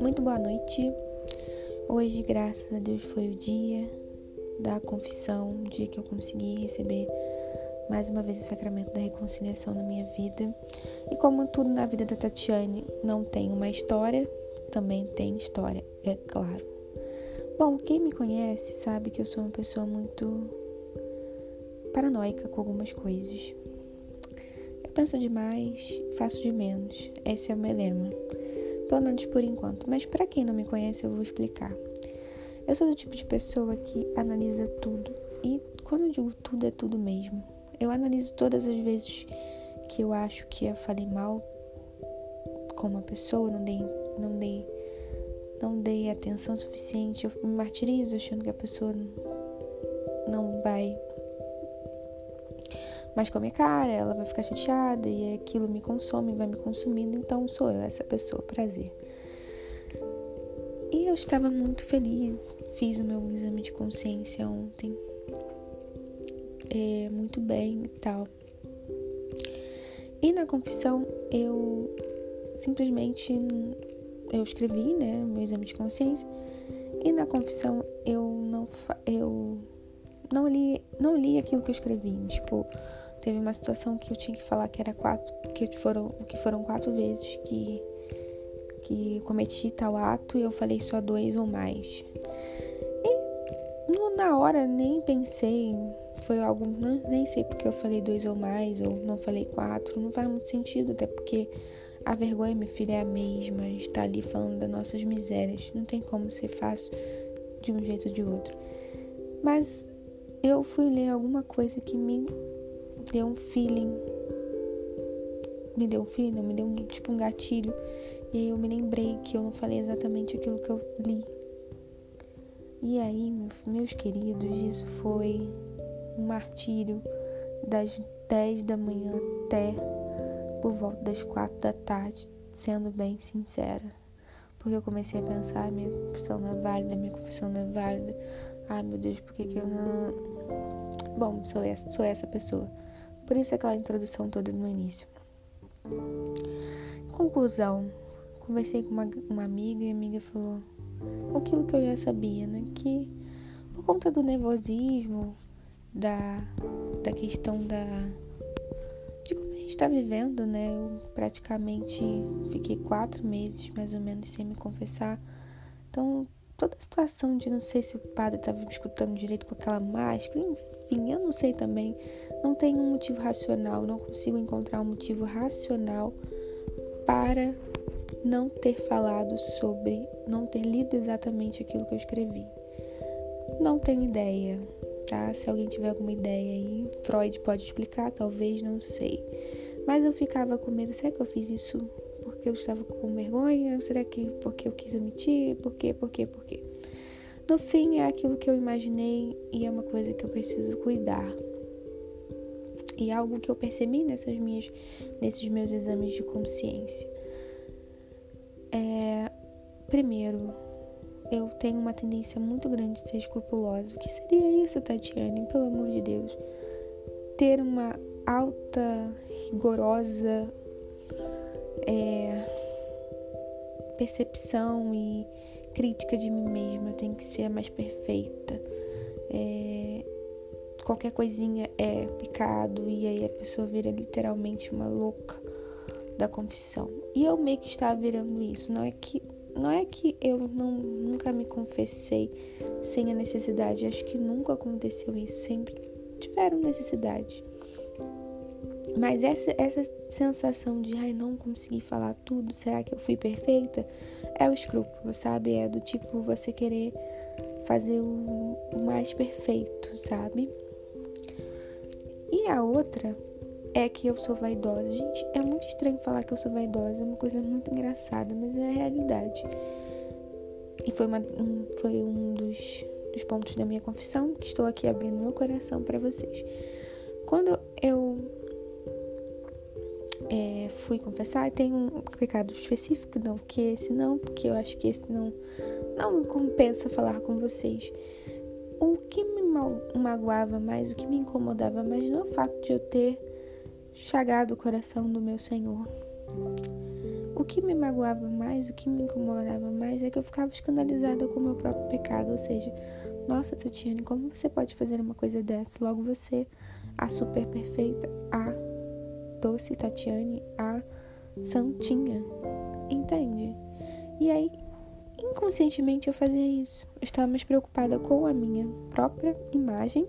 Muito boa noite. Hoje, graças a Deus, foi o dia da confissão, o dia que eu consegui receber mais uma vez o sacramento da reconciliação na minha vida. E como tudo na vida da Tatiane não tem uma história, também tem história, é claro. Bom, quem me conhece sabe que eu sou uma pessoa muito paranoica com algumas coisas. Penso demais, faço de menos. Esse é o meu lema. Pelo menos por enquanto. Mas para quem não me conhece, eu vou explicar. Eu sou do tipo de pessoa que analisa tudo. E quando eu digo tudo, é tudo mesmo. Eu analiso todas as vezes que eu acho que eu falei mal com uma pessoa, não dei, não dei, não dei atenção suficiente, eu me martirizo achando que a pessoa não vai mais com a minha cara, ela vai ficar chateada e aquilo me consome, vai me consumindo, então sou eu essa pessoa, prazer. E eu estava muito feliz, fiz o meu exame de consciência ontem é, muito bem e tal. E na confissão eu simplesmente eu escrevi, né, meu exame de consciência. E na confissão eu não eu não li não li aquilo que eu escrevi. Tipo, teve uma situação que eu tinha que falar que era quatro, que foram que foram quatro vezes que que cometi tal ato e eu falei só dois ou mais. E no, na hora nem pensei foi algo, não, nem sei porque eu falei dois ou mais, ou não falei quatro, não faz muito sentido, até porque a vergonha, minha filha, é a mesma, a gente tá ali falando das nossas misérias, não tem como ser fácil de um jeito ou de outro. Mas eu fui ler alguma coisa que me deu um feeling, me deu um feeling, não, me deu um, tipo um gatilho, e aí eu me lembrei que eu não falei exatamente aquilo que eu li. E aí, meus queridos, isso foi um martírio das 10 da manhã até por volta das 4 da tarde, sendo bem sincera. Porque eu comecei a pensar, minha confissão não é válida, minha confissão não é válida. Ai meu Deus, por que, que eu não. Bom, sou essa, sou essa pessoa. Por isso aquela introdução toda no início. Conclusão. Conversei com uma, uma amiga e a amiga falou aquilo que eu já sabia, né? Que por conta do nervosismo, da, da questão da de como a gente está vivendo, né? Eu praticamente fiquei quatro meses mais ou menos sem me confessar. Então, toda a situação de não sei se o padre estava me escutando direito com aquela máscara, enfim, eu não sei também. Não tem um motivo racional, não consigo encontrar um motivo racional para não ter falado sobre, não ter lido exatamente aquilo que eu escrevi. Não tenho ideia tá? Se alguém tiver alguma ideia aí, Freud pode explicar, talvez, não sei. Mas eu ficava com medo, será que eu fiz isso porque eu estava com vergonha? Será que porque eu quis omitir? Por quê? Por quê? Por quê? No fim, é aquilo que eu imaginei e é uma coisa que eu preciso cuidar. E é algo que eu percebi nessas minhas, nesses meus exames de consciência. É, primeiro, eu tenho uma tendência muito grande de ser escrupulosa. O que seria isso, Tatiane? Pelo amor de Deus. Ter uma alta, rigorosa é, percepção e crítica de mim mesma. Eu tenho que ser mais perfeita. É, qualquer coisinha é pecado e aí a pessoa vira literalmente uma louca da confissão. E eu meio que estava virando isso. Não é que não é que eu não, nunca me confessei sem a necessidade, acho que nunca aconteceu isso, sempre tiveram necessidade. Mas essa, essa sensação de, ai, não consegui falar tudo, será que eu fui perfeita? É o escrúpulo, sabe? É do tipo você querer fazer o, o mais perfeito, sabe? E a outra é que eu sou vaidosa. Gente, é muito estranho falar que eu sou vaidosa, é uma coisa muito engraçada, mas é a realidade. E foi, uma, um, foi um dos, dos pontos da minha confissão que estou aqui abrindo meu coração para vocês. Quando eu é, fui confessar, tem um pecado específico, não, que esse não, porque eu acho que esse não, não me compensa falar com vocês. O que me magoava mais, o que me incomodava mais não é o fato de eu ter chagado o coração do meu Senhor. O que me magoava mais, o que me incomodava mais é que eu ficava escandalizada com o meu próprio pecado. Ou seja, nossa, Tatiane, como você pode fazer uma coisa dessa? Logo você, a super perfeita, a doce Tatiane, a santinha. Entende? E aí, inconscientemente eu fazia isso. Eu estava mais preocupada com a minha própria imagem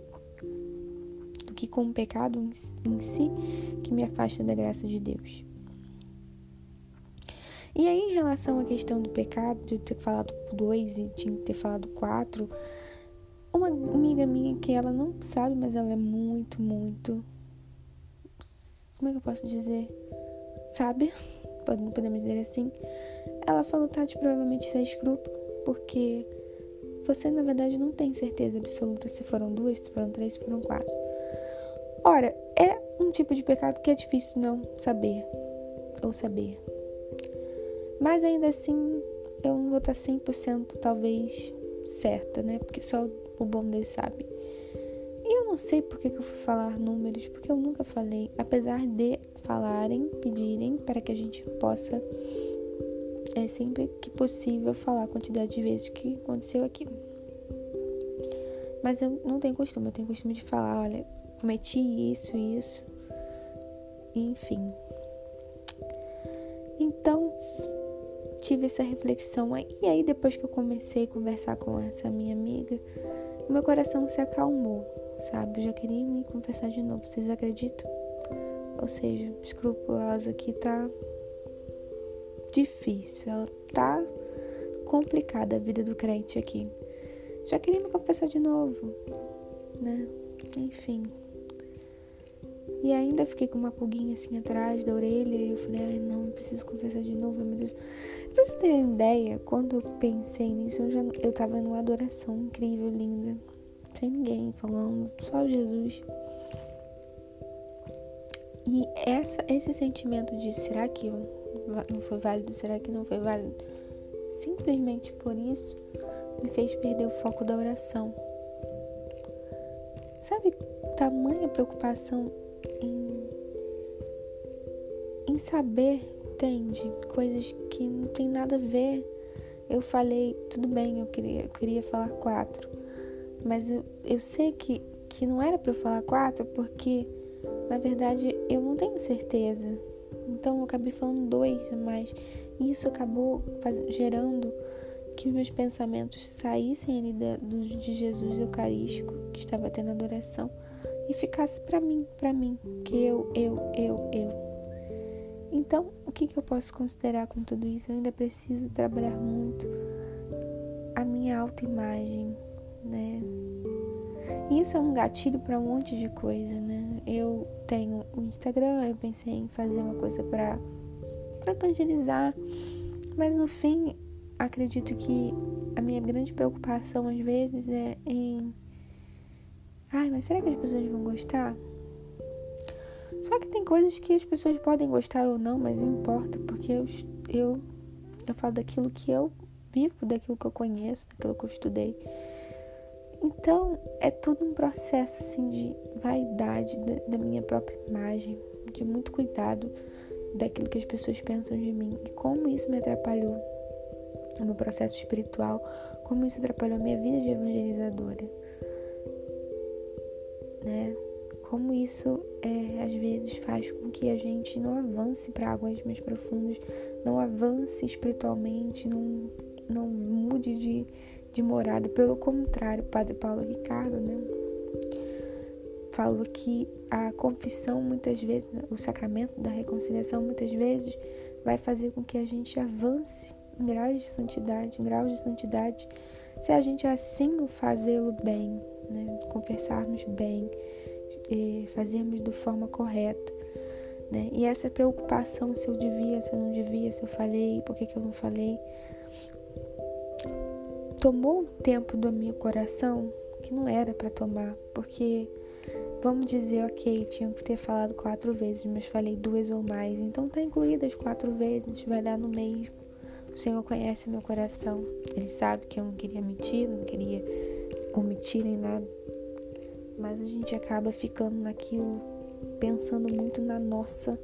do que com o pecado em si que me afasta da graça de Deus. E aí, em relação à questão do pecado, de eu ter falado dois e tinha que ter falado quatro, uma amiga minha que ela não sabe, mas ela é muito, muito. Como é que eu posso dizer? Sabe? Podemos dizer assim. Ela falou, Tati, provavelmente isso é escrúpulo, porque você na verdade não tem certeza absoluta se foram duas, se foram três, se foram quatro. Ora, é um tipo de pecado que é difícil não saber ou saber. Mas ainda assim, eu não vou estar 100% talvez certa, né? Porque só o bom Deus sabe. Não sei por que, que eu fui falar números, porque eu nunca falei, apesar de falarem, pedirem para que a gente possa, é sempre que possível, falar a quantidade de vezes que aconteceu aqui. Mas eu não tenho costume, eu tenho costume de falar, olha, cometi isso, isso, enfim. Então, tive essa reflexão aí. E aí, depois que eu comecei a conversar com essa minha amiga, meu coração se acalmou, sabe? Eu já queria me confessar de novo. Vocês acreditam? Ou seja, escrupulosa aqui tá difícil. Ela tá complicada a vida do crente aqui. Já queria me confessar de novo, né? Enfim. E ainda fiquei com uma pulguinha assim atrás da orelha. E eu falei, ai não, preciso confessar de novo, meu Deus. Pra você ter ideia, quando eu pensei nisso, eu, já, eu tava numa adoração incrível, linda. Sem ninguém falando, só Jesus. E essa, esse sentimento de será que não foi válido? Será que não foi válido? Simplesmente por isso me fez perder o foco da oração. Sabe, tamanha preocupação em, em saber, entende? Coisas que não tem nada a ver. Eu falei, tudo bem, eu queria, eu queria falar quatro, mas eu, eu sei que, que não era para eu falar quatro porque, na verdade, eu não tenho certeza. Então eu acabei falando dois, mas isso acabou faz, gerando que meus pensamentos saíssem ali do, de Jesus Eucarístico, que estava tendo adoração, e ficasse para mim, para mim, que eu, eu, eu, eu. Então, o que, que eu posso considerar com tudo isso? Eu ainda preciso trabalhar muito a minha autoimagem, né? Isso é um gatilho para um monte de coisa, né? Eu tenho o Instagram, eu pensei em fazer uma coisa para evangelizar, mas no fim, acredito que a minha grande preocupação às vezes é em Ai, mas será que as pessoas vão gostar? Só que tem coisas que as pessoas podem gostar ou não, mas não importa, porque eu, eu, eu falo daquilo que eu vivo, daquilo que eu conheço, daquilo que eu estudei. Então, é tudo um processo assim de vaidade da, minha própria imagem, de muito cuidado daquilo que as pessoas pensam de mim e como isso me atrapalhou no meu processo espiritual, como isso atrapalhou a minha vida de evangelizadora né? Como isso é, às vezes faz com que a gente não avance para águas mais profundas, não avance espiritualmente, não, não mude de, de morada. Pelo contrário, o Padre Paulo Ricardo, né? Falou que a confissão, muitas vezes, o sacramento da reconciliação, muitas vezes, vai fazer com que a gente avance em graus de santidade, em graus de santidade, se a gente assim fazê-lo bem, né? conversarmos bem, fazermos de forma correta. Né? E essa preocupação se eu devia, se eu não devia, se eu falei, por que, que eu não falei, tomou um tempo do meu coração que não era para tomar, porque vamos dizer, ok, tinha que ter falado quatro vezes, mas falei duas ou mais, então tá incluídas quatro vezes, vai dar no mesmo. O Senhor conhece meu coração, Ele sabe que eu não queria mentir, não queria omitir nem nada. Mas a gente acaba ficando naquilo pensando muito na nossa,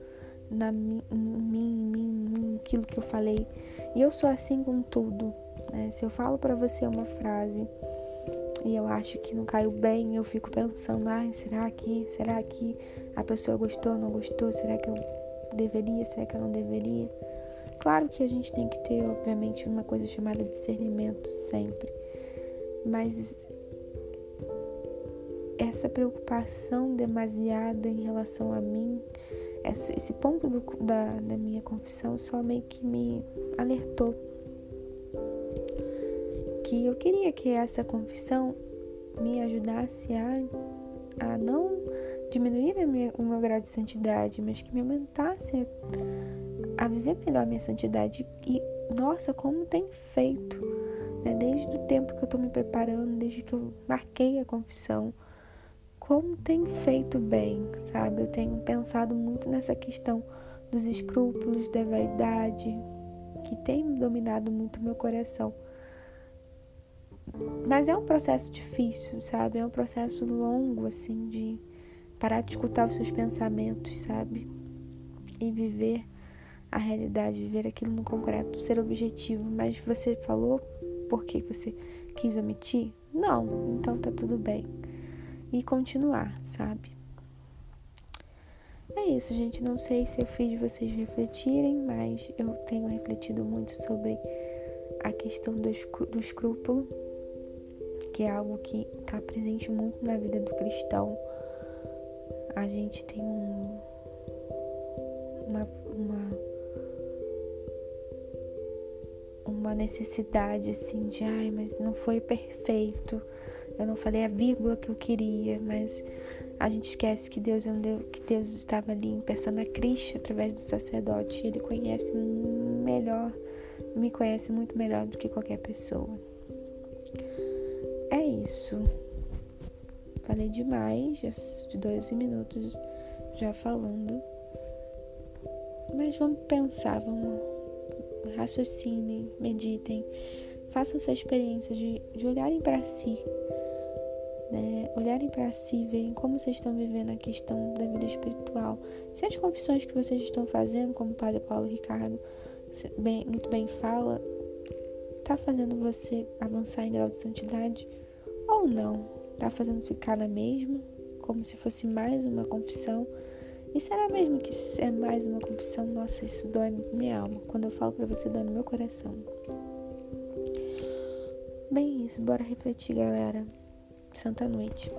na mim, em mim, em aquilo que eu falei. E eu sou assim com tudo. Né? Se eu falo para você uma frase e eu acho que não caiu bem, eu fico pensando, ah, será que, será que a pessoa gostou, não gostou? Será que eu deveria, será que eu não deveria? Claro que a gente tem que ter, obviamente, uma coisa chamada discernimento sempre. Mas essa preocupação demasiada em relação a mim, esse ponto do, da, da minha confissão só meio que me alertou que eu queria que essa confissão me ajudasse a, a não diminuir minha, o meu grau de santidade, mas que me aumentasse a, a viver melhor a minha santidade. E, nossa, como tem feito, né? Desde o tempo que eu tô me preparando, desde que eu marquei a confissão, como tem feito bem, sabe? Eu tenho pensado muito nessa questão dos escrúpulos, da vaidade, que tem dominado muito meu coração. Mas é um processo difícil, sabe? É um processo longo, assim, de parar de escutar os seus pensamentos, sabe? E viver a realidade, viver aquilo no concreto, ser objetivo. Mas você falou porque você quis omitir? Não, então tá tudo bem. E continuar, sabe? É isso, gente. Não sei se eu fiz vocês refletirem, mas eu tenho refletido muito sobre a questão do, do escrúpulo que é algo que está presente muito na vida do cristão. A gente tem um, uma, uma, uma necessidade assim de, ai, mas não foi perfeito. Eu não falei a vírgula que eu queria, mas a gente esquece que Deus é um Deus, que Deus estava ali em persona Cristo através do sacerdote. Ele conhece melhor, me conhece muito melhor do que qualquer pessoa isso. Falei demais, já de 12 minutos já falando. Mas vamos pensar, vamos raciocinem, meditem, façam essa experiência de, de olharem para si, né? Olharem para si, verem como vocês estão vivendo a questão da vida espiritual. Se as confissões que vocês estão fazendo, como o Padre Paulo Ricardo bem, muito bem fala, tá fazendo você avançar em grau de santidade ou não, tá fazendo ficar na mesma, como se fosse mais uma confissão. E será mesmo que é mais uma confissão? Nossa, isso dói minha alma. Quando eu falo para você, dói no meu coração. Bem, isso, bora refletir, galera. Santa noite.